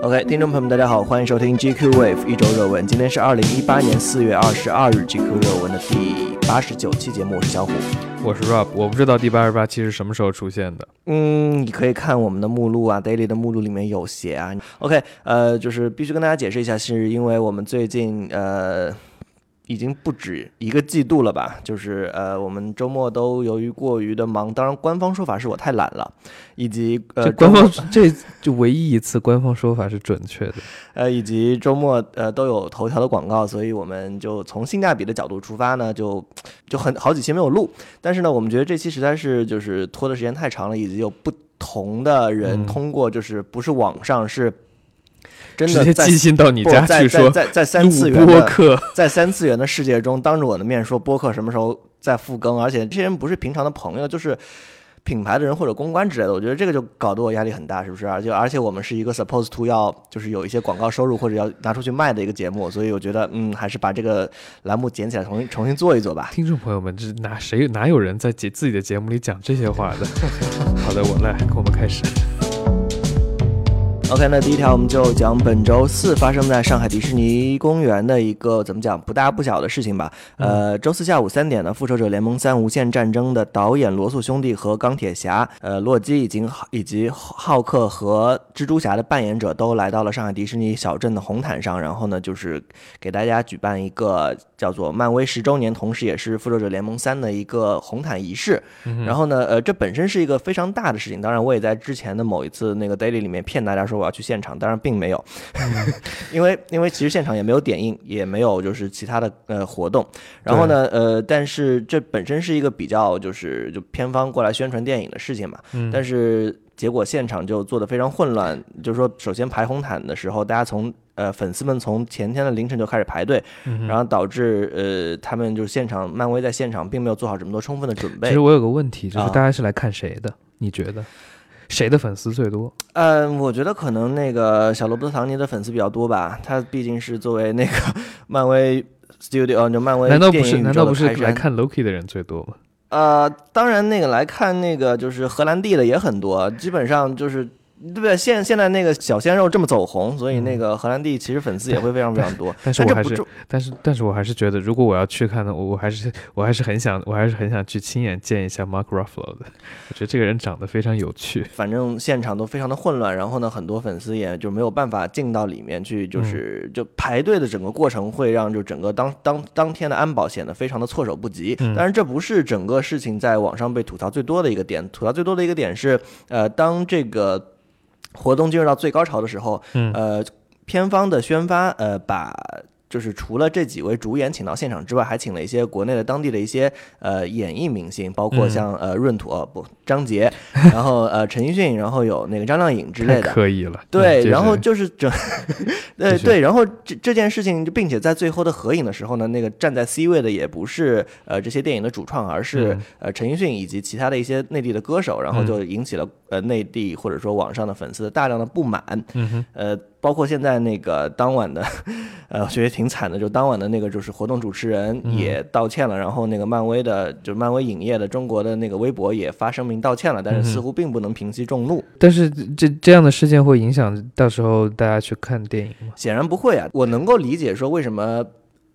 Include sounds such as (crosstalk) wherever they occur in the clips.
OK，听众朋友们，大家好，欢迎收听 GQ Wave 一周热文。今天是二零一八年四月二十二日，GQ 热文的第八十九期节目。我是小虎，我是 Rob。我不知道第八十八期是什么时候出现的。嗯，你可以看我们的目录啊，Daily 的目录里面有写啊。OK，呃，就是必须跟大家解释一下，是因为我们最近呃。已经不止一个季度了吧？就是呃，我们周末都由于过于的忙，当然官方说法是我太懒了，以及呃，官方这就唯一一次官方说法是准确的，(laughs) 呃，以及周末呃都有头条的广告，所以我们就从性价比的角度出发呢，就就很好几期没有录，但是呢，我们觉得这期实在是就是拖的时间太长了，以及有不同的人通过就是不是网上是。真的寄信到你家去说，在在三次元的 (laughs) 在三次元的世界中，当着我的面说播客什么时候再复更，而且这些人不是平常的朋友，就是品牌的人或者公关之类的。我觉得这个就搞得我压力很大，是不是？而且而且我们是一个 supposed to 要就是有一些广告收入或者要拿出去卖的一个节目，所以我觉得嗯，还是把这个栏目捡起来重新重新做一做吧。听众朋友们，这哪谁哪有人在节自己的节目里讲这些话的？(laughs) 好的，我来，我们开始。OK，那第一条我们就讲本周四发生在上海迪士尼公园的一个怎么讲不大不小的事情吧。呃，周四下午三点呢，《复仇者联盟三：无限战争》的导演罗素兄弟和钢铁侠、呃洛基以及以及浩克和蜘蛛侠的扮演者都来到了上海迪士尼小镇的红毯上，然后呢，就是给大家举办一个叫做漫威十周年，同时也是《复仇者联盟三》的一个红毯仪式。然后呢，呃，这本身是一个非常大的事情。当然，我也在之前的某一次那个 Daily 里面骗大家说。我要去现场，当然并没有，(laughs) 因为因为其实现场也没有点映，也没有就是其他的呃活动。然后呢，呃，但是这本身是一个比较就是就片方过来宣传电影的事情嘛。但是结果现场就做的非常混乱，就是说，首先排红毯的时候，大家从呃粉丝们从前天的凌晨就开始排队，然后导致呃他们就是现场漫威在现场并没有做好这么多充分的准备。其实我有个问题，就是大家是来看谁的？你觉得？谁的粉丝最多？嗯，我觉得可能那个小罗伯特·唐尼的粉丝比较多吧。他毕竟是作为那个 (laughs) 漫威 Studio，就漫威难道不是难道不是来看 Loki 的人最多吗？呃，当然，那个来看那个就是荷兰弟的也很多，基本上就是。对不对？现现在那个小鲜肉这么走红，所以那个荷兰弟其实粉丝也会非常非常多。(laughs) 但是我还是，但是但是我还是觉得，如果我要去看呢，我我还是我还是很想，我还是很想去亲眼见一下 Mark Ruffalo 的。我觉得这个人长得非常有趣。反正现场都非常的混乱，然后呢，很多粉丝也就没有办法进到里面去，就是就排队的整个过程会让就整个当当当天的安保显得非常的措手不及。但是这不是整个事情在网上被吐槽最多的一个点，吐槽最多的一个点是，呃，当这个。活动进入到最高潮的时候，呃，片方的宣发，呃，把。就是除了这几位主演请到现场之外，还请了一些国内的当地的一些呃演艺明星，包括像呃闰土哦不张杰，(laughs) 然后呃陈奕迅，然后有那个张靓颖之类的，可以了。对，然后就是整，呃对，然后这这件事情，并且在最后的合影的时候呢，那个站在 C 位的也不是呃这些电影的主创，而是呃陈奕迅以及其他的一些内地的歌手，然后就引起了呃内地或者说网上的粉丝的大量的不满。嗯哼，呃。包括现在那个当晚的，(laughs) 呃，觉得挺惨的，就当晚的那个就是活动主持人也道歉了，然后那个漫威的，就是漫威影业的中国的那个微博也发声明道歉了，但是似乎并不能平息众怒。但是这这样的事件会影响到时候大家去看电影吗？显然不会啊。我能够理解说为什么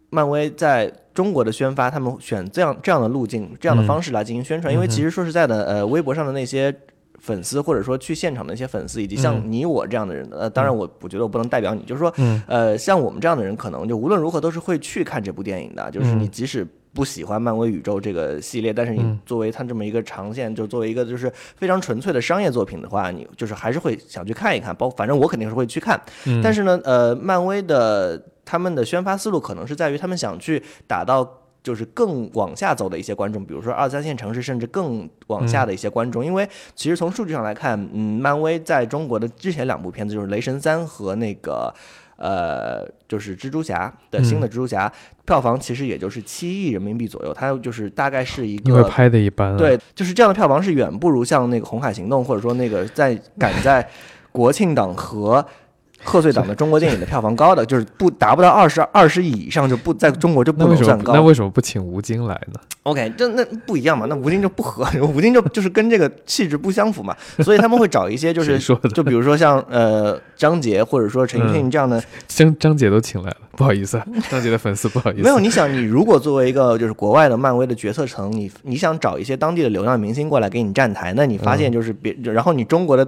漫威在中国的宣发，他们选这样这样的路径、这样的方式来进行宣传，因为其实说实在的，呃，微博上的那些。粉丝或者说去现场的一些粉丝，以及像你我这样的人，呃，当然我我觉得我不能代表你，就是说，呃，像我们这样的人，可能就无论如何都是会去看这部电影的。就是你即使不喜欢漫威宇宙这个系列，但是你作为它这么一个长线，就作为一个就是非常纯粹的商业作品的话，你就是还是会想去看一看。包反正我肯定是会去看。但是呢，呃，漫威的他们的宣发思路可能是在于他们想去打到。就是更往下走的一些观众，比如说二三线城市，甚至更往下的一些观众，因为其实从数据上来看，嗯，漫威在中国的之前两部片子就是《雷神三》和那个呃，就是蜘蛛侠的新的蜘蛛侠，票房其实也就是七亿人民币左右，它就是大概是一个因为拍的一般，对，就是这样的票房是远不如像那个《红海行动》或者说那个在赶在国庆档和。(laughs) 贺岁档的中国电影的票房高的，就是不达不到二十二十亿以上就不在中国就不能算高。那为什么不请吴京来呢？OK，这那不一样嘛，那吴京就不合，吴京就就是跟这个气质不相符嘛，所以他们会找一些就是？(laughs) 就比如说像呃张杰或者说陈奕迅这样的，张张杰都请来了，不好意思啊，(laughs) 张杰的粉丝不好意思。没有你想，你如果作为一个就是国外的漫威的决策层，你你想找一些当地的流量明星过来给你站台，那你发现就是别，然后你中国的。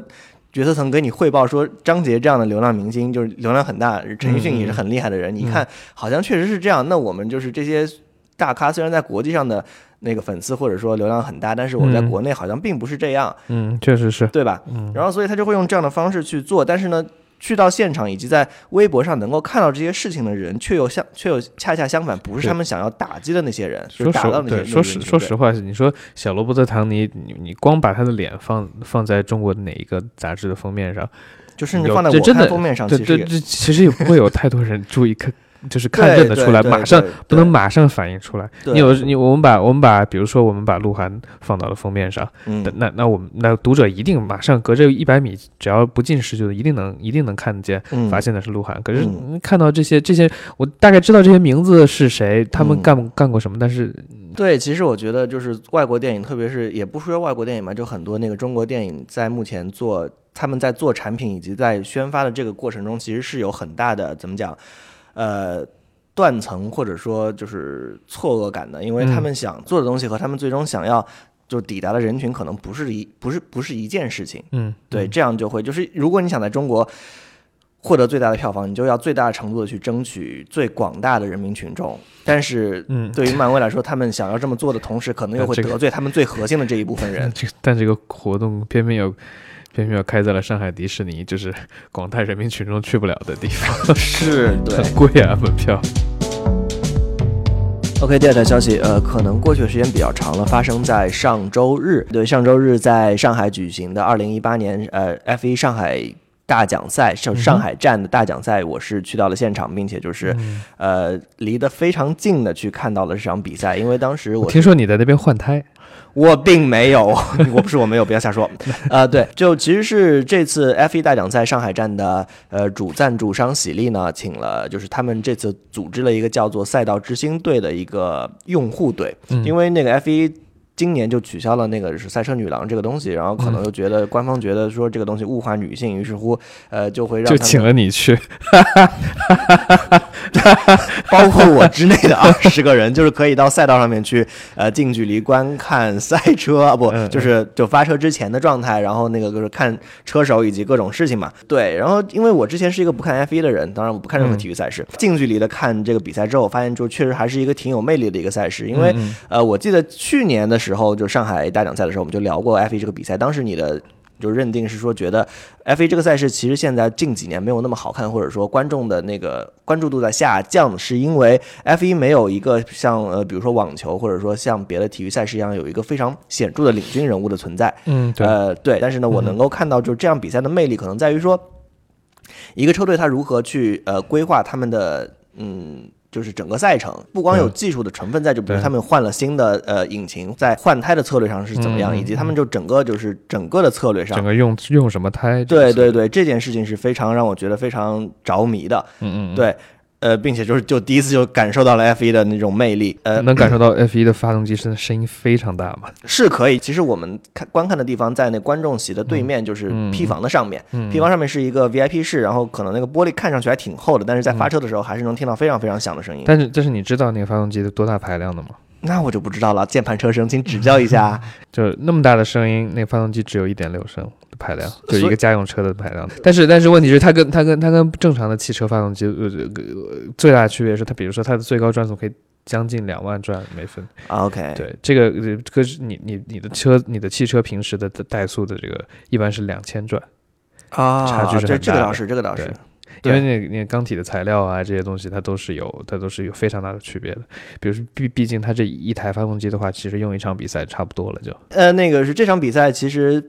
决策层给你汇报说，张杰这样的流量明星就是流量很大，陈奕迅也是很厉害的人。你看，好像确实是这样。那我们就是这些大咖，虽然在国际上的那个粉丝或者说流量很大，但是我们在嗯国内好像并不是这样。嗯，确实是。对吧？嗯然后所以他就会用这样的方式去做，但是呢，去到现场以及在微博上能够看到这些事情的人，却又相却又恰恰相反，不是他们想要打击的那些人，就说实是打到那些对，说实说实话，你说小罗伯特·唐尼，你你光把他的脸放放在中国哪一个杂志的封面上，就甚至放在我这真的看封面上，对对，其实其实也不会有太多人注意看，就是看认得出来，马上不能马上反应出来。你有你我们把我们把比如说我们把鹿晗放到了封面上，嗯。那那那我们那读者一定马上隔着一百米，只要不近视就一定能一定能看见，嗯。发现的是鹿晗。可是看到这些这些，我大概知道这些名字是谁，他们嗯。干干过什么，但是对，其实我觉得就是外国电影，特别是也不说外国电影嘛，就很多那个中国电影在目前做他们在做产品以及在宣发的这个过程中，其实是有很大的怎么讲，呃。断层或者说就是错愕感的，因为他嗯们想做的东西和他们最终想要就抵达的人群可能不是一不是不是一件事情。嗯，对，嗯这样就会就是，如果你想在中国获得最大的票房，你就要最大程度的去争取最广大的人民群众。但是，嗯对于漫威来说，他们想要这么做的同时，可能又会得罪他们最核心的这一部分人。(laughs) 这个但这个活动偏偏有偏偏要开在了上海迪士尼，就是 (laughs) 广大人民群众去不了的地方，(laughs) 是对。很贵啊，门票。OK，第二条消息，呃，可能过去的时间比较长了，发生在上周日。对，上周日在上海举行的2018年呃 F1 上海大奖赛，上上海站的大奖赛，我是去到了现场，并且就是、嗯呃离得非常近的去看到了这场比赛，因为当时我听说你在那边换胎，我并没有，(laughs) 我不是我没有，不要瞎说。(laughs) 呃，对，就其实是这次 F 一大奖赛上海站的呃主赞助商喜力呢，请了就是他们这次组织了一个叫做赛道之星队的一个用户队，嗯因为那个 F1。今年就取消了那个是赛车女郎这个东西，然后可嗯。能又觉得官方觉得说这个东西物化女性，于是乎，呃，就会让就请了你去，(laughs) 包括我之内的二十个人，就是可以到赛道上面去，呃，近距离观看赛车，啊不就是就发车之前的状态，然后那个就是看车手以及各种事情嘛。对，然后因为我之前是一个不看 F 1的人，当然我不看任何嗯。体育赛事，近距离的看这个比赛之后，发现就确实还是一个挺有魅力的一个赛事，因为、嗯。呃，我记得去年的时候，就上海大奖赛的时候，我们就聊过 F 1这个比赛，当时你的。就认定是说，觉得 F 1这个赛事其实现在近几年没有那么好看，或者说观众的那个关注度在下降，是因为 F 1没有一个像呃，比如说网球，或者说像别的体育赛事一样有一个非常显著的领军人物的存在。嗯，对，呃，对，但是呢，我嗯能够看到，就是这样比赛的魅力，可能在于说，一个车队他如何去呃规划他们的嗯。就是整个赛程，不光有嗯技术的成分在，就比如他们换了新的呃引擎，在换胎的策略上是怎么样，嗯以及他们就整个就是整个的策略上整，个用用什么胎？对对，对，这件事情是非常让我觉得非常着迷的，嗯嗯，对，呃，并且就是就第一次就感受到了 F 1的那种魅力，呃，能感受到 F 1的发动机声声音非常大吗？(laughs) 是可以。其实我们看观看的地方在那观众席的对面，就是嗯 P 房的上面。嗯 P 房上面是一个 VIP 室，然后可能那个玻璃看上去还挺厚的，但是在发车的时候还是能听到非常非常响的声音。但是但是你知道那个发动机的多大排量的吗？那我就不知道了，键盘车声，请指教一下。(laughs) 就那么大的声音，那个发动机只有一点六升的排量，就一个家用车的排量。但是但是问题是，它跟它跟它跟正常的汽车发动机呃这个呃最大的区别是，它比如说它的最高转速可以将近两万转每分。啊 OK，对，这个呃这个是你你你的车你的汽车平时的怠速的这个一般是两千转，啊，差距是这很大的这个倒是，这个倒是因为那那个钢体的材料啊这些东西它都是有它都是有非常大的区别的。比如说毕毕竟它这一台发动机的话，其实用一场比赛差不多了就。呃，那个是这场比赛，其实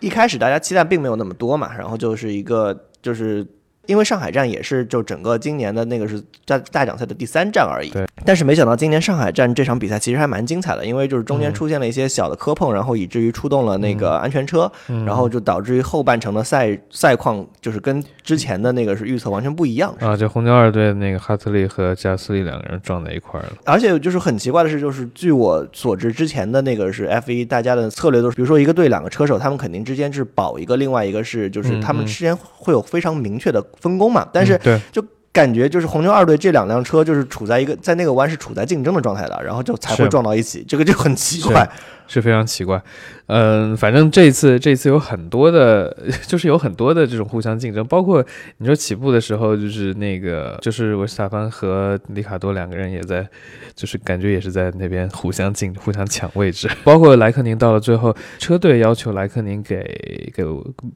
一开始大家期待并没有那么多嘛，然后就是一个就是因为上海站也是就整个今年的那个是大大奖赛的第三站而已。对。但是没想到今年上海站这场比赛其实还蛮精彩的，因为就是中间出现了一些小的磕碰，然后以至于出动了那个安全车，然后就导致于后半程的赛赛况就是跟之前的那个是预测完全不一样。啊，就红牛二队那个哈特利和加斯利两个人撞在一块儿了。而且就是很奇怪的是，就是据我所知，之前的那个是 F 一，大家的策略都是，比如说一个队两个车手，他们肯定之间是保一个，另外一个是就是他们之间会有非常明确的分工嘛。但是对，就感觉就是红牛二队这两辆车就是处在一个在那个弯是处在竞争的状态的，然后就才会撞到一起，这个就很奇怪，是非常奇怪。嗯，反正这一次这一次有很多的，(laughs) 就是有很多的这种互相竞争，包括你说起步的时候，就是那个就是维斯塔潘和里卡多两个人也在，就是感觉也是在那边互相竞、互相抢位置。(laughs) 包括莱克宁到了最后，车队要求莱克宁给给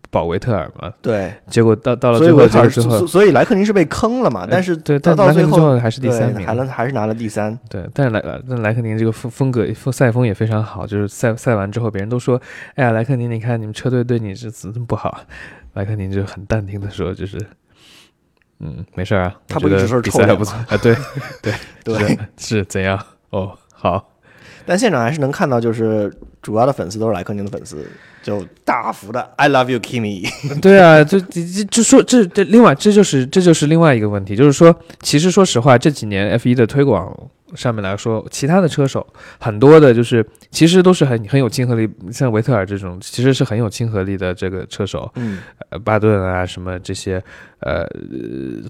保维特尔嘛，对，结果到到了最后之后，所以莱克宁是被坑了嘛？但是对，到到最后还是第三名，还能还是拿了第三。对，但是莱但莱克宁这个风风格赛风也非常好，就是赛赛完之后，别人都说，哎呀。莱克宁，你看你们车队对你是怎么不好？莱克宁就很淡定的说，就是，嗯，没事啊，他不就是比赛还不错啊？对 (laughs) 对 (laughs) 对，是怎样？哦，好，但现场还是能看到，就是主要的粉丝都是莱克宁的粉丝，就大幅的 I love you Kimi。(laughs) (laughs) 对啊，就就就说这这另外这就是这就是另外一个问题，就是说，其实说实话，这几年 F 一的推广。上面来说，其他的车手很多的，就是其实都是很很有亲和力，像维特尔这种，其实是很有亲和力的这个车手，嗯，呃，巴顿啊什么这些，呃，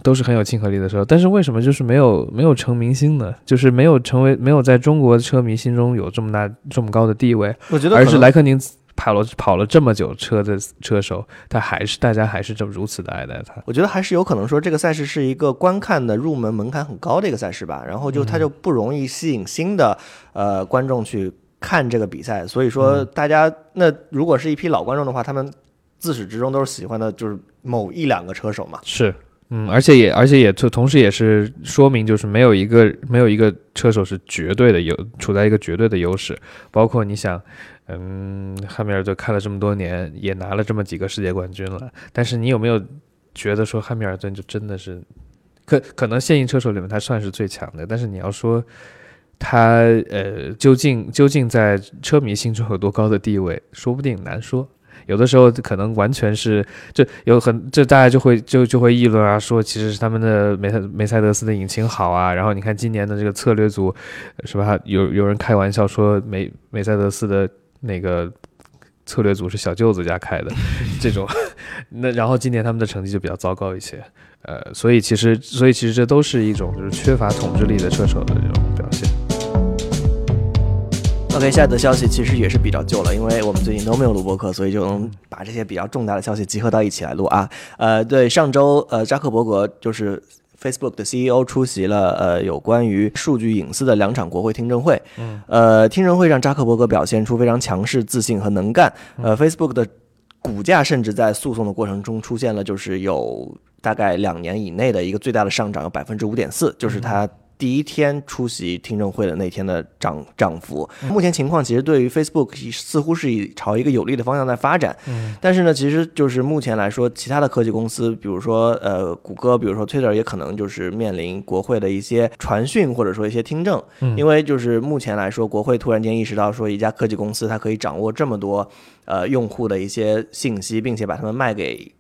都是很有亲和力的车手。但是为什么就是没有没有成明星呢？就是没有成为没有在中国车迷心中有这么大这么高的地位？我觉得，而是莱克宁。跑了跑了这么久车的车手，他还是大家还是这么如此的爱戴他。我觉得还是有可能说这个赛事是一个观看的入门门槛很高的一个赛事吧，然后就他就不容易吸引新的呃观众去看这个比赛。所以说大家那如果是一批老观众的话，他们自始至终都是喜欢的就是某一两个车手嘛。是，嗯，而且也而且也同同时也是说明就是没有一个没有一个车手是绝对的有处在一个绝对的优势，包括你想。嗯，汉密尔顿开了这么多年，也拿了这么几个世界冠军了。但是你有没有觉得说汉密尔顿就真的是可可能现役车手里面他算是最强的？但是你要说他呃究竟究竟在车迷心中有多高的地位，说不定难说。有的时候可能完全是就有很这大家就会就就会议论啊，说其实是他们的梅赛梅赛德斯的引擎好啊。然后你看今年的这个策略组是吧？有有人开玩笑说梅梅赛德斯的。那个策略组是小舅子家开的，这种，(laughs) 那然后今年他们的成绩就比较糟糕一些，呃，所以其实，所以其实这都是一种就是缺乏统治力的车手的这种表现。OK，下一则消息其实也是比较旧了，因为我们最近都没有录播客，所以就能把这些比较重大的消息集合到一起来录啊。呃，对，上周呃扎克伯格就是。Facebook 的 CEO 出席了呃有关于数据隐私的两场国会听证会，嗯，呃，听证会上扎克伯格表现出非常强势、自信和能干，呃，Facebook 的股价甚至在诉讼的过程中出现了就是有大概两年以内的一个最大的上涨，有百分之五点四，就是它。第一天出席听证会的那天的涨涨幅，目前情况其实对于 Facebook 似乎是以朝一个有利的方向在发展。嗯，但是呢，其实就是目前来说，其他的科技公司，比如说呃谷歌，比如说 Twitter，也可能就是面临国会的一些传讯或者说一些听证。嗯，因为就是目前来说，国会突然间意识到说一家科技公司它可以掌握这么多呃用户的一些信息，并且把它们卖给。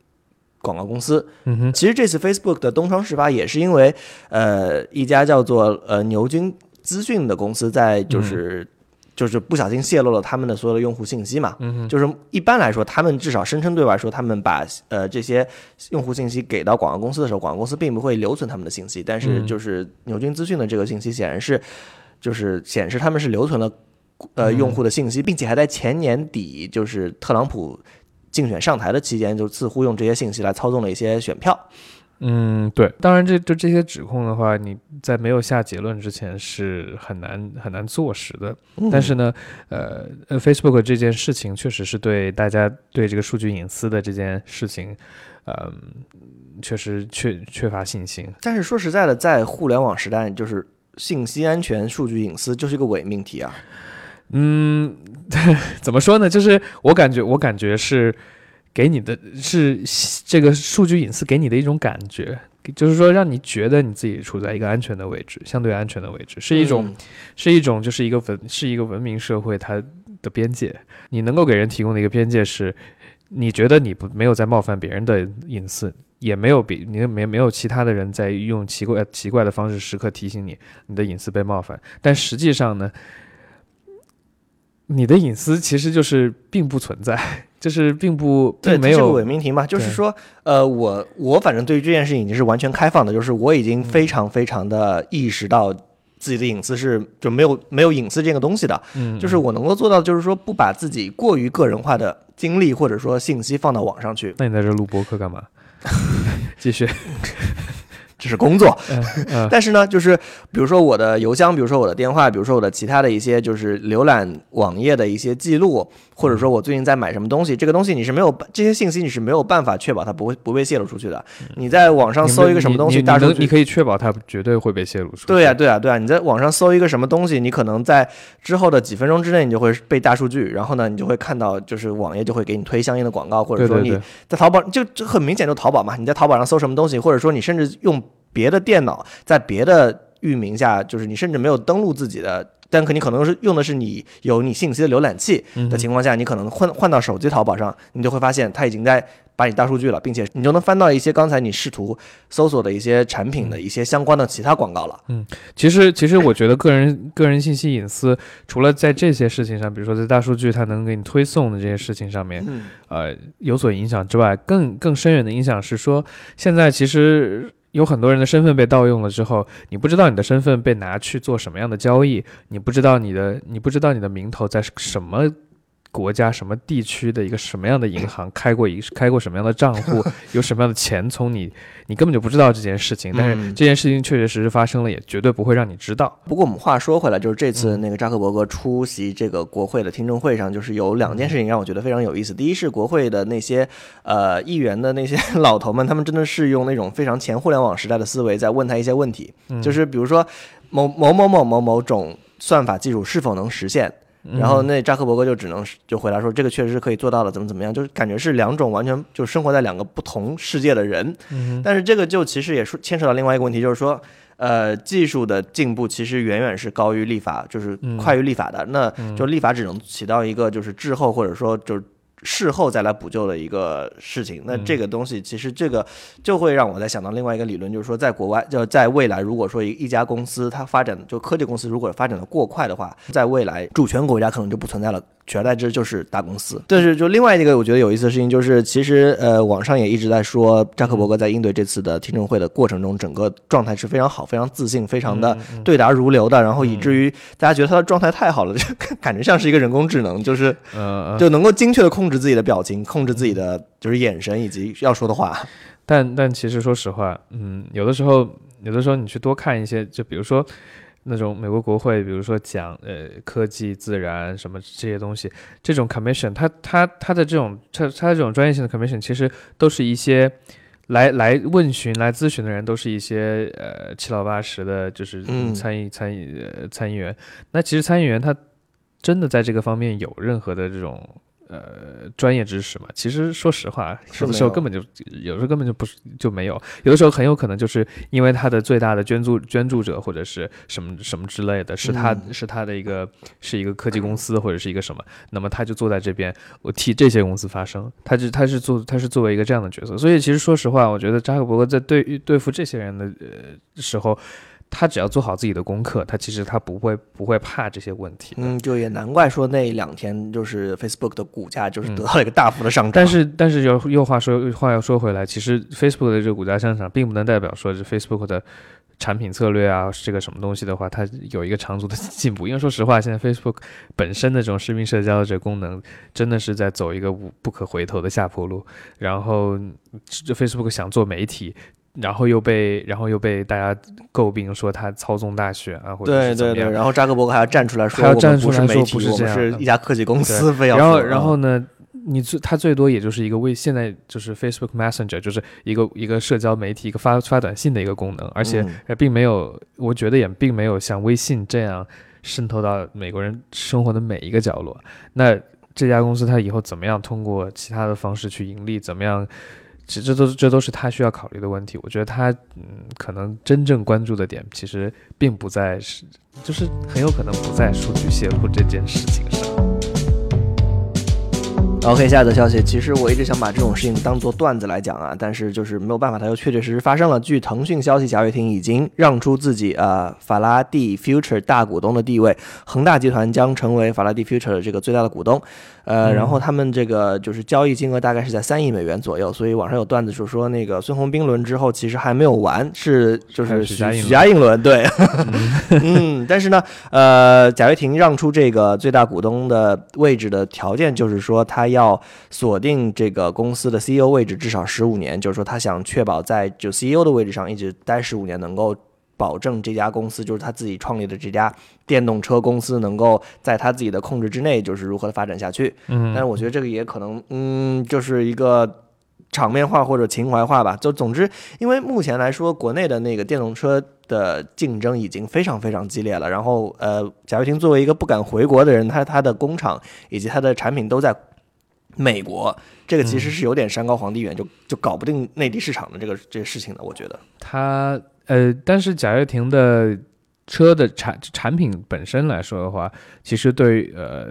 广告公司，嗯哼，其实这次 Facebook 的东窗事发也是因为，呃，一家叫做呃牛津资讯的公司在就是就是不小心泄露了他们的所有的用户信息嘛，嗯哼，就是一般来说，他们至少声称对外说，他们把呃这些用户信息给到广告公司的时候，广告公司并不会留存他们的信息，但是就是牛津资讯的这个信息显然是就是显示他们是留存了呃用户的信息，并且还在前年底就是特朗普。竞选上台的期间，就似乎用这些信息来操纵了一些选票。嗯，对。当然，这就这些指控的话，你在没有下结论之前是很难很难坐实的。但是呢，呃，Facebook 这件事情确实是对大家对这个数据隐私的这件事情，嗯，确实缺缺乏信心。但是说实在的，在互联网时代，就是信息安全、数据隐私就是一个伪命题啊。嗯，(laughs) 怎么说呢？就是我感觉，我感觉是给你的是这个数据隐私给你的一种感觉，就是说让你觉得你自己处在一个安全的位置，相对安全的位置，是一种嗯。是一种就是一个文是一个文明社会它的边界，你能够给人提供的一个边界是，你觉得你不没有在冒犯别人的隐私，也没有比你没没有其他的人在用奇怪奇怪的方式时刻提醒你你的隐私被冒犯，但实际上呢，你的隐私其实就是并不存在，(laughs) 就是并不对，这是个并没有伪命题嘛，就是说，呃，我我反正对于这件事情已经是完全开放的，就是我已经非常非常的意识到自己的隐私是就没有没有隐私这个东西的，嗯，就是我能够做到的就是说不把自己过于个人化的经历或者说信息放到网上去，那你在这录播客干嘛？(laughs) 继续，(laughs) 这是工作。(laughs) 但是呢，就是比如说我的邮箱，比如说我的电话，比如说我的其他的一些就是浏览网页的一些记录，或者说我最近在买什么东西，这个东西你是没有这些信息你是没有办法确保它不会不被泄露出去的。你在网上搜一个什么东西，大数据你可以确保它绝对会被泄露出去。对呀、对呀、对呀、你在网上搜一个什么东西，你可能在之后的几分钟之内，你就会被大数据，然后呢，你就会看到，就是网页就会给你推相应的广告，或者说你在淘宝就就很明显就淘宝嘛，你在淘宝上搜什么东西，或者说你甚至用别的电脑在别的域名下，就是你甚至没有登录自己的。但可你可能是用的是你有你信息的浏览器嗯的情况下，你可能换换到手机淘宝上，你就会发现它已经在把你大数据了，并且你就能翻到一些刚才你试图搜索的一些产品的一些相关的其他广告了。嗯其实，其实我觉得个人个人信息隐私，除了在这些事情上，比如说在大数据它能给你推送的这些事情上面，嗯呃，有所影响之外，更更深远的影响是说，现在其实有很多人的身份被盗用了之后，你不知道你的身份被拿去做什么样的交易，你不知道你的你不知道你的名头在什么。国家什么地区的一个什么样的银行开过一 (laughs) 开过什么样的账户，(laughs) 有什么样的钱从你，你根本就不知道这件事情。但是嗯这件事情确确实实发生了，也绝对不会让你知道。不过我们话说回来，就是这次嗯那个扎克伯格出席这个国会的听证会上，就是有两件事情让我觉得非常有意思。第一是国会的那些呃议员的那些 (laughs) 老头们，他们真的是用那种非常前互联网时代的思维在问他一些问题，嗯就是比如说某某某某某某种算法技术是否能实现。然后那扎克伯格就只能是就回答说，这个确实是可以做到的，怎么怎么样，就是感觉是两种完全就生活在两个不同世界的人。嗯但是这个就其实也是牵扯到另外一个问题，就是说，呃，技术的进步其实远远是高于立法，就是嗯快于立法的。那就立法只能起到一个就是滞后或者说就是事后再来补救的一个事情。那这个东西其实这个就会让我在想到另外一个理论，就是说在国外就在未来，如果说一一家公司它发展就科技公司如果发展的过快的话，在未来主权国家可能就不存在了。取而代之就是大公司。但是就另外一个我觉得有意思的事情就是，其实呃网上也一直在说扎克伯格在应对这次的听证会的过程中，整个状态是非常好、非常自信、非常的对答如流的，然后以至于大家觉得他的状态太好了，就 (laughs) 感觉像是一个人工智能，就是呃，就能够精确的控制自己的表情、控制自己的就是眼神以及要说的话。但但其实说实话，嗯，有的时候有的时候你去多看一些，就比如说那种美国国会，比如说讲呃科技、自然什么这些东西，这种 commission，它它它的这种它它的这种专业性的 commission，其实都是一些。来来问询、来咨询的人都是一些呃七老八十的，就是嗯参议、参议呃参议员。那其实参议员他真的在这个方面有任何的这种呃专业知识嘛？其实说实话，有的时候根本就有时候根本就不是就没有，有的时候很有可能就是因为他的最大的捐助捐助者或者是什么什么之类的，是他、嗯是他的一个是一个科技公司或者是一个什么，那么他就坐在这边，我替这些公司发声，他就他是做他是作为一个这样的角色，所以其实说实话，我觉得扎克伯格在对对付这些人的呃时候。他只要做好自己的功课，他其实他不会不会怕这些问题。嗯，就也难怪说那两天就是 Facebook 的股价就是嗯得到了一个大幅的上涨。但是，但是又又话说话又说回来，其实 Facebook 的这个股价上涨，并不能代表说是 Facebook 的产品策略啊，这个什么东西的话，它有一个长足的进步。因为说实话，现在 Facebook 本身的这种视频社交的这个功能，真的是在走一个无不可回头的下坡路。然后，这 Facebook 想做媒体。然后又被，然后又被大家诟病说他操纵大选啊，或者对对对，是怎么样。然后扎克伯格还要站出来说，还要站出来说不是这我们是样一家科技公司，非要然后，然后呢，你最他最多也就是一个微，现在就是 Facebook Messenger，就是一个一个社交媒体，一个发发短信的一个功能，而且并没有，我觉得也并没有像微信这样渗透到美国人生活的每一个角落。那这家公司它以后怎么样通过其他的方式去盈利，怎么样，这这都这都是他需要考虑的问题。我觉得他嗯，可能真正关注的点其实并不在是，就是很有可能不在数据泄露这件事情上。OK，下一则消息，其实我一直想把这种事情当做段子来讲啊，但是就是没有办法，它又确确实实发生了。据腾讯消息，贾跃亭已经让出自己呃法拉第 Future 大股东的地位，恒大集团将成为法拉第 Future 的这个最大的股东。呃，然后他们这个就是交易金额大概是在三亿美元左右，所以网上有段子就说那个孙宏斌轮之后其实还没有完，是就是许许家印轮对，(laughs) 嗯，但是呢，呃，贾跃亭让出这个最大股东的位置的条件就是说他要锁定这个公司的 CEO 位置至少十五年，就是说他想确保在就 CEO 的位置上一直待十五年，能够。保证这家公司就是他自己创立的这家电动车公司能够在他自己的控制之内，就是如何的发展下去。嗯，但是我觉得这个也可能，嗯，就是一个场面化或者情怀化吧。就总之，因为目前来说，国内的那个电动车的竞争已经非常非常激烈了。然后，呃，贾跃亭作为一个不敢回国的人，他他的工厂以及他的产品都在美国，这个其实是有点山高皇帝远，就就搞不定内地市场的这个这个事情的。我觉得他。呃，但是贾跃亭的车的产产品本身来说的话，其实对呃，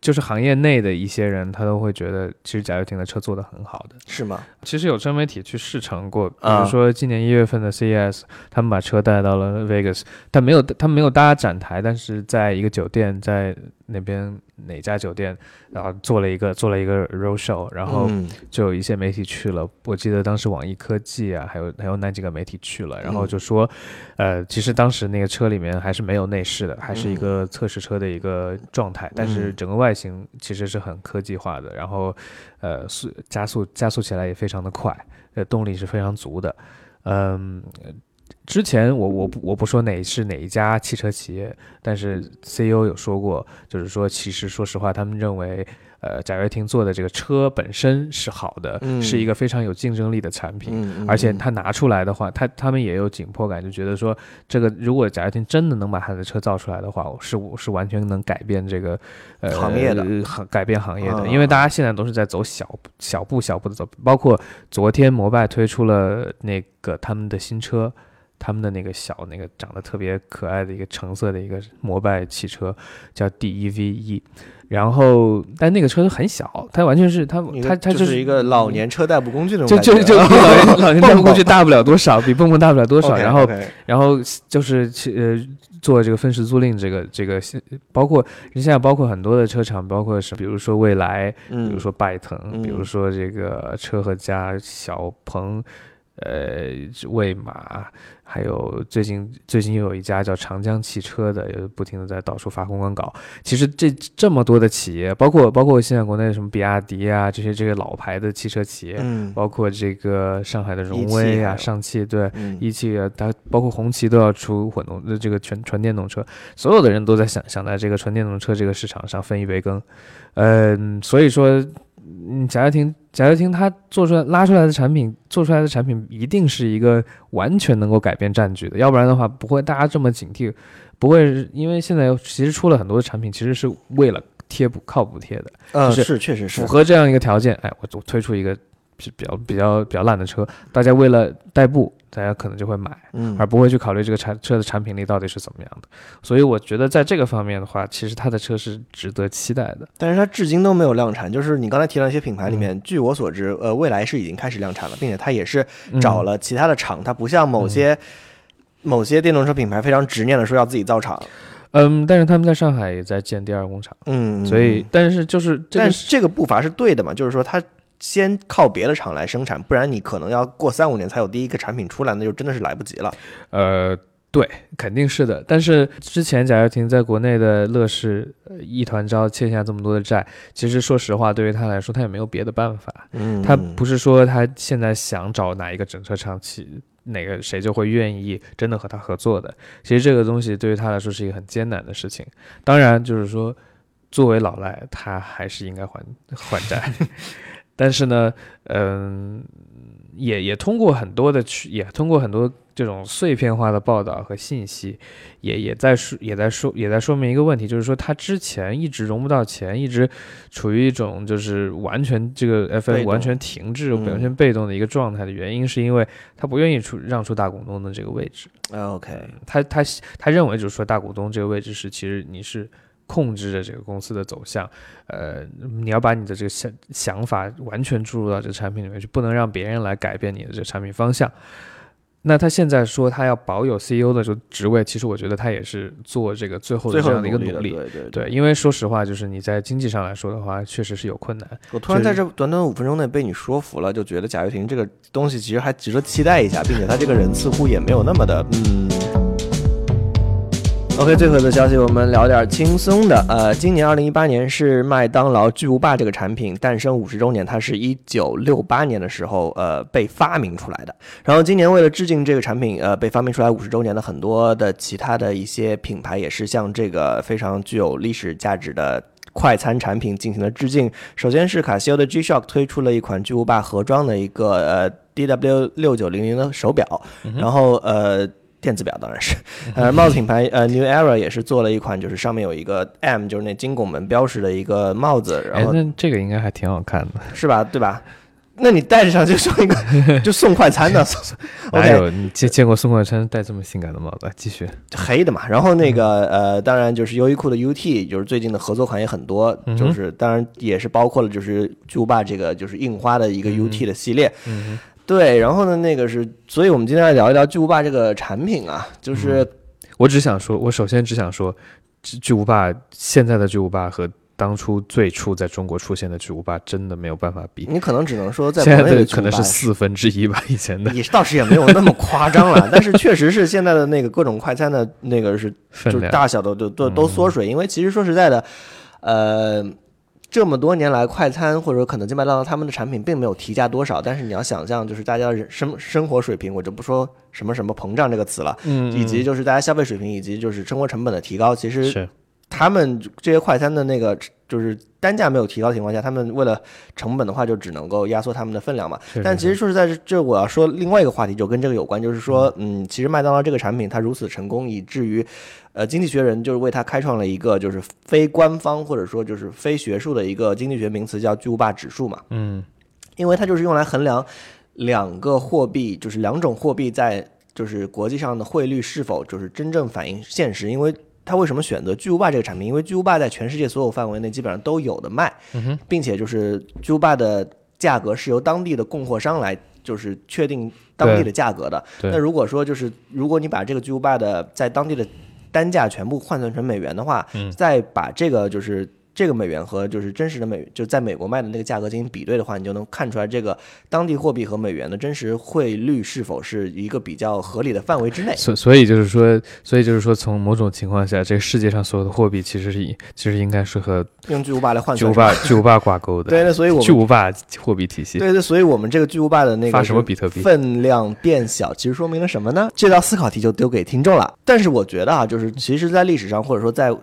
就是行业内的一些人，他都会觉得，其实贾跃亭的车做的很好的，是吗？其实有真媒体去试乘过，比如说今年一月份的 CES，他们把车带到了 Vegas，但没有他没有搭展台，但是在一个酒店在。那边哪家酒店，然后做了一个做了一个 road show，然后就有一些媒体去了。我记得当时网易科技啊，还有还有那几个媒体去了，然后就说，呃，其实当时那个车里面还是没有内饰的，还是一个测试车的一个状态，但是整个外形其实是很科技化的，然后呃速加速加速起来也非常的快，呃动力是非常足的，嗯。之前我我不我不说哪是哪一家汽车企业，但是 CEO 有说过，就是说其实说实话，他们认为，呃，贾跃亭做的这个车本身是好的，是一个非常有竞争力的产品，而且他拿出来的话，他他们也有紧迫感，就觉得说这个如果贾跃亭真的能把他的车造出来的话，是是完全能改变这个呃行业的，改变行业的，因为大家现在都是在走小小步小步的走，包括昨天摩拜推出了那个他们的新车。他们的那个小、那个长得特别可爱的一个橙色的一个摩拜汽车，叫 D E V E，然后但那个车很小，它完全是它它它就是一个老年车代步工具的就就就比老年老 (laughs) 年代步工具大不了多少，比蹦蹦大不了多少。然后然后就是呃做这个分时租赁，这个这个包括现在包括很多的车厂，包括是比如说蔚来，比如说拜腾，比如说这个车和家、小鹏。呃，魏马，还有最近最近又有一家叫长江汽车的，也不停的在到处发公关稿。其实这这么多的企业，包括包括现在国内什么比亚迪啊，这些这个老牌的汽车企业，嗯，包括这个上海的荣威啊，上汽对，一汽啊，它包括红旗都要出混动的这个全纯电动车，所有的人都在想想在这个纯电动车这个市场上分一杯羹。嗯，所以说。嗯，贾跃亭，贾跃亭他做出来拉出来的产品，做出来的产品一定是一个完全能够改变战局的，要不然的话不会大家这么警惕，不会，因为现在其实出了很多的产品，其实是为了贴补靠补贴的，嗯，是确实是符合这样一个条件，哎，我我推出一个比较比较比较烂的车，大家为了代步。大家可能就会买，嗯，而不会去考虑这个产车的产品力到底是怎么样的。所以我觉得在这个方面的话，其实它的车是值得期待的。但是它至今都没有量产。就是你刚才提到一些品牌里面，据我所知，呃，未来是已经开始量产了，并且它也是找了其他的厂。它不像某些某些电动车品牌非常执念的说要自己造厂。嗯，但是他们在上海也在建第二工厂。嗯，所以但是就是，但是这个步伐是对的嘛？就是说它。先靠别的厂来生产，不然你可能要过三五年才有第一个产品出来，那就真的是来不及了。呃，对，肯定是的。但是之前贾跃亭在国内的乐视一团糟，欠下这么多的债，其实说实话，对于他来说，他也没有别的办法。嗯，他不是说他现在想找哪一个整车厂去，哪个谁就会愿意真的和他合作的。其实这个东西对于他来说是一个很艰难的事情。当然，就是说作为老赖，他还是应该还还债。(laughs) 但是呢，嗯，也也通过很多的去，也通过很多这种碎片化的报道和信息，也也在说，也在说，也在说明一个问题，就是说他之前一直融不到钱，一直处于一种就是完全这个 F 被 N 动完全停滞、嗯。完全被动的一个状态的原因，是因为他不愿意出让出大股东的这个位置。啊 OK，他他他认为就是说大股东这个位置是其实你是控制着这个公司的走向，呃，你要把你的这个想想法完全注入到这个产品里面去，不能让别人来改变你的这个产品方向。那他现在说他要保有 CEO 的这个职位，其实我觉得他也是做这个最后这样的一个努力努力。对对对，因为说实话，就是你在经济上来说的话，确实是有困难。我突然在这短短五分钟内被你说服了，就觉得贾跃亭这个东西其实还值得期待一下，并且他这个人似乎也没有那么的嗯。OK，最后的消息我们聊点轻松的。呃，今年二零一八年是麦当劳巨无霸这个产品诞生五十周年，它是一九六八年的时候呃被发明出来的。然后今年为了致敬这个产品，呃被发明出来五十周年的很多的其他的一些品牌也是向这个非常具有历史价值的快餐产品进行了致敬。首先是卡西欧的 G-Shock 推出了一款巨无霸盒装的一个呃 DW 六九零零的手表，然后呃。电子表当然是，(laughs) 呃，帽子品牌呃 New Era 也是做了一款，就是上面有一个 M，就是那金拱门标识的一个帽子，然哎，后那这个应该还挺好看的。是吧？对吧？(laughs) 那你戴上就送一个，(laughs) 就送快餐的哪，OK，有你见见过送快餐戴这么性感的帽子？继续。黑的嘛。然后那个呃，当然就是优衣库的 UT，就是最近的合作款也很多，嗯就是当然也是包括了就是巨无霸这个就是印花的一个 UT 的系列。嗯对，然后呢，那个是，所以我们今天来聊一聊巨无霸这个产品啊，就是我只想说，我首先只想说，巨巨无霸现在的巨无霸和当初最初在中国出现的巨无霸真的没有办法比。你可能只能说在现在国内的可能是四分之一吧，以前的也倒是也没有那么夸张了，但是确实是现在的那个各种快餐的那个是就是。大小的都都都缩水，因为其实说实在的，呃，这么多年来，快餐或者肯德基、麦当劳他们的产品并没有提价多少，但是你要想象，就是大家人生生活水平，我就不说什么什么膨胀这个词了，嗯以及就是大家消费水平以及就是生活成本的提高，其实他们这些快餐的那个就是单价没有提高的情况下，他们为了成本的话，就只能够压缩他们的分量嘛。但其实说实在，这这我要说另外一个话题，就跟这个有关，就是说，嗯，其实麦当劳这个产品它如此成功，以至于，呃，经济学人就是为他开创了一个就是非官方或者说就是非学术的一个经济学名词，叫巨无霸指数嘛。嗯因为它就是用来衡量两个货币，就是两种货币在就是国际上的汇率是否就是真正反映现实。因为它为什么选择巨无霸这个产品？因为巨无霸在全世界所有范围内基本上都有的卖，嗯并且就是巨无霸的价格是由当地的供货商来就是确定当地的价格的。那如果说就是如果你把这个巨无霸的在当地的单价全部换算成美元的话，嗯。再把这个就是这个美元和就是真实的美就在美国卖的那个价格进行比对的话，你就能看出来这个当地货币和美元的真实汇率是否是一个比较合理的范围之内。所所以就是说，所以就是说，从某种情况下，这个世界上所有的货币其实是以其实应该是和用巨无霸来换巨无霸巨无霸挂钩的。对，那所以我们巨无霸货币体系对对，所以我们这个巨无霸的那个发什么比特币？分量变小，其实说明了什么呢？这道思考题就丢给听众了。但是我觉得啊，就是其实，在历史上或者说在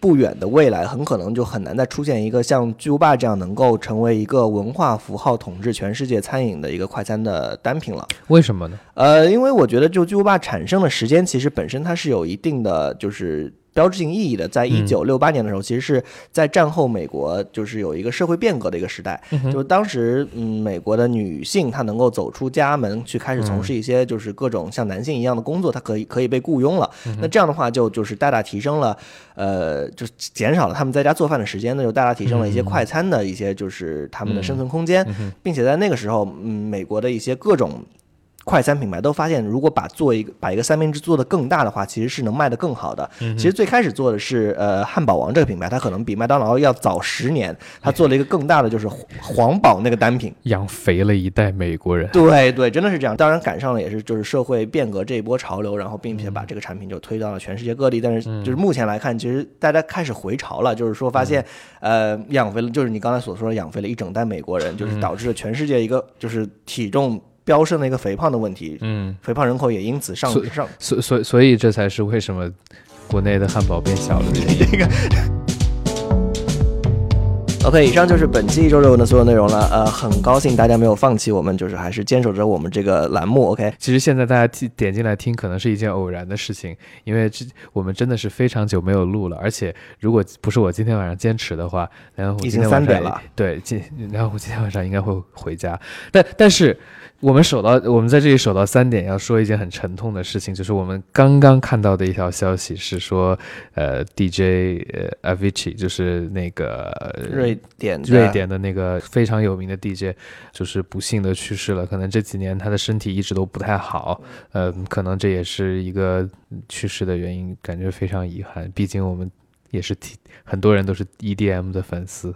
不远的未来，很可能就很难再出现一个像巨无霸这样能够成为一个文化符号统治全世界餐饮的一个快餐的单品了。为什么呢？呃，因为我觉得就巨无霸产生的时间，其实本身它是有一定的就是标志性意义的。在一九六八年的时候，其实是在战后美国就是有一个社会变革的一个时代，就当时嗯，美国的女性她能够走出家门去开始从事一些就是各种像男性一样的工作，她可以可以被雇佣了。那这样的话就就是大大提升了，呃，就减少了他们在家做饭的时间，那就大大提升了一些快餐的一些就是他们的生存空间，并且在那个时候，嗯，美国的一些各种。快餐品牌都发现，如果把做一个把一个三明治做得更大的话，其实是能卖得更好的。其实最开始做的是呃汉堡王这个品牌，它可能比麦当劳要早十年，(laughs) 它做了一个更大的就是皇堡那个单品。养肥了一代美国人。对对，真的是这样。当然赶上了也是就是社会变革这一波潮流，然后并且把这个产品就推到了全世界各地。但是就是目前来看，其实大家开始回潮了，就是说发现呃养肥了，就是你刚才所说的养肥了一整代美国人，就是导致了全世界一个就是体重飙升的一个肥胖的问题。嗯，肥胖人口也因此上所上。所所所以这才是为什么国内的汉堡变小了的原因。(laughs) (laughs) OK，以上就是本期一周热闻的所有内容了。呃，很高兴大家没有放弃我们，就是还是坚守着我们这个栏目。OK，其实现在大家听点进来听，可能是一件偶然的事情，因为这我们真的是非常久没有录了。而且如果不是我今天晚上坚持的话，然后已经三点了。对，今然后我今天晚上应该会回家。但但是。我们守到，我们在这里守到三点，要说一件很沉痛的事情，就是我们刚刚看到的一条消息是说，呃，DJ 呃 Avicii 就是那个瑞典瑞典的那个非常有名的 DJ，就是不幸的去世了。可能这几年他的身体一直都不太好，呃，可能这也是一个去世的原因，感觉非常遗憾。毕竟我们也是很多人都是 EDM 的粉丝。